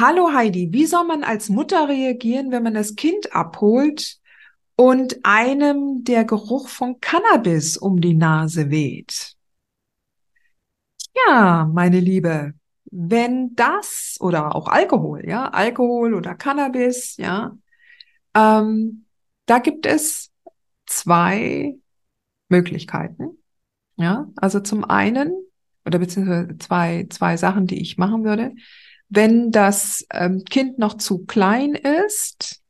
Hallo Heidi, wie soll man als Mutter reagieren, wenn man das Kind abholt und einem der Geruch von Cannabis um die Nase weht? Ja, meine Liebe, wenn das oder auch Alkohol, ja, Alkohol oder Cannabis, ja, ähm, da gibt es zwei Möglichkeiten. Ja, also zum einen, oder beziehungsweise zwei, zwei Sachen, die ich machen würde wenn das ähm, Kind noch zu klein ist,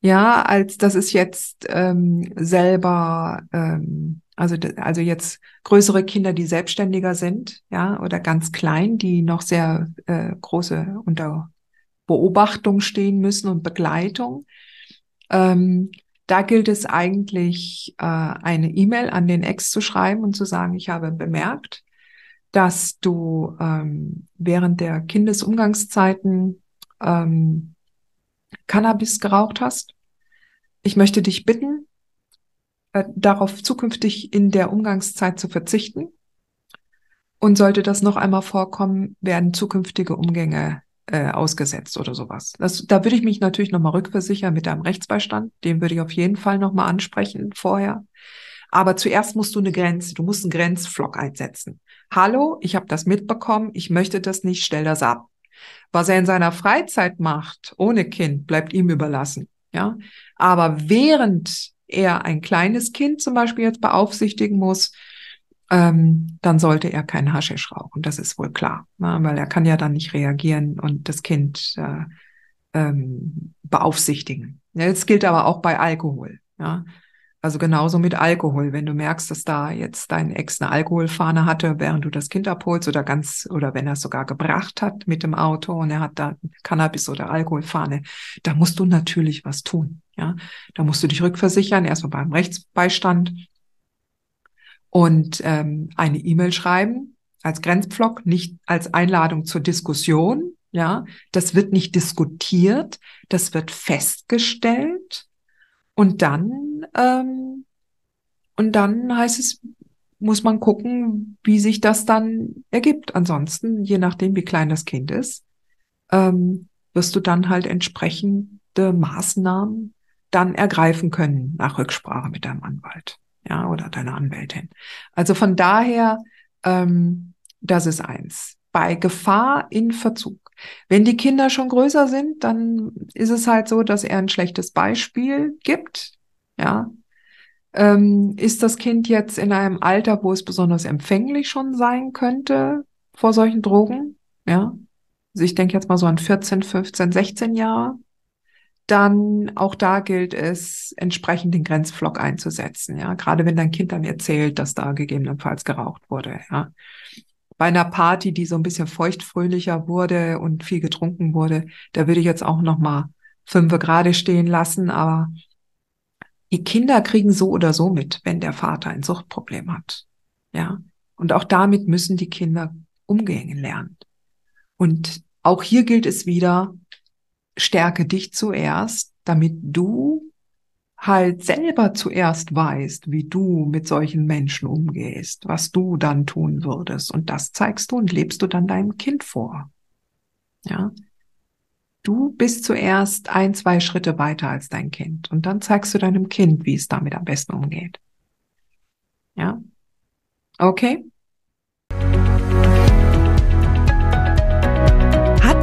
ja, als dass es jetzt ähm, selber, ähm, also, also jetzt größere Kinder, die selbstständiger sind, ja, oder ganz klein, die noch sehr äh, große unter Beobachtung stehen müssen und Begleitung. Ähm, da gilt es eigentlich, äh, eine E-Mail an den Ex zu schreiben und zu sagen, ich habe bemerkt, dass du ähm, während der Kindesumgangszeiten ähm, Cannabis geraucht hast. Ich möchte dich bitten, äh, darauf zukünftig in der Umgangszeit zu verzichten. Und sollte das noch einmal vorkommen, werden zukünftige Umgänge äh, ausgesetzt oder sowas. Das, da würde ich mich natürlich nochmal rückversichern mit deinem Rechtsbeistand. Den würde ich auf jeden Fall nochmal ansprechen vorher. Aber zuerst musst du eine Grenze, du musst einen Grenzflock einsetzen. Hallo, ich habe das mitbekommen, ich möchte das nicht, stell das ab. Was er in seiner Freizeit macht, ohne Kind, bleibt ihm überlassen. Ja, aber während er ein kleines Kind zum Beispiel jetzt beaufsichtigen muss, ähm, dann sollte er keinen Haschisch rauchen. Das ist wohl klar, ne? weil er kann ja dann nicht reagieren und das Kind äh, ähm, beaufsichtigen. Ja, das gilt aber auch bei Alkohol. Ja, also genauso mit Alkohol. Wenn du merkst, dass da jetzt dein Ex eine Alkoholfahne hatte, während du das Kind abholst oder ganz, oder wenn er es sogar gebracht hat mit dem Auto und er hat da Cannabis oder Alkoholfahne, da musst du natürlich was tun. Ja, da musst du dich rückversichern, erstmal beim Rechtsbeistand und ähm, eine E-Mail schreiben als Grenzblock, nicht als Einladung zur Diskussion. Ja, das wird nicht diskutiert, das wird festgestellt und dann, ähm, und dann heißt es, muss man gucken, wie sich das dann ergibt. Ansonsten, je nachdem, wie klein das Kind ist, ähm, wirst du dann halt entsprechende Maßnahmen dann ergreifen können nach Rücksprache mit deinem Anwalt, ja, oder deiner Anwältin. Also von daher, ähm, das ist eins. Bei Gefahr in Verzug wenn die Kinder schon größer sind, dann ist es halt so, dass er ein schlechtes Beispiel gibt. Ja. Ähm, ist das Kind jetzt in einem Alter, wo es besonders empfänglich schon sein könnte vor solchen Drogen? Ja. Also ich denke jetzt mal so an 14, 15, 16 Jahre. Dann auch da gilt es, entsprechend den Grenzflock einzusetzen. Ja, gerade wenn dein Kind dann erzählt, dass da gegebenenfalls geraucht wurde. Ja, bei einer Party, die so ein bisschen feuchtfröhlicher wurde und viel getrunken wurde, da würde ich jetzt auch noch mal fünf gerade stehen lassen, aber die Kinder kriegen so oder so mit, wenn der Vater ein Suchtproblem hat. Ja. Und auch damit müssen die Kinder umgehen lernen. Und auch hier gilt es wieder, stärke dich zuerst, damit du halt selber zuerst weißt, wie du mit solchen Menschen umgehst, was du dann tun würdest. Und das zeigst du und lebst du dann deinem Kind vor. Ja. Du bist zuerst ein, zwei Schritte weiter als dein Kind. Und dann zeigst du deinem Kind, wie es damit am besten umgeht. Ja. Okay.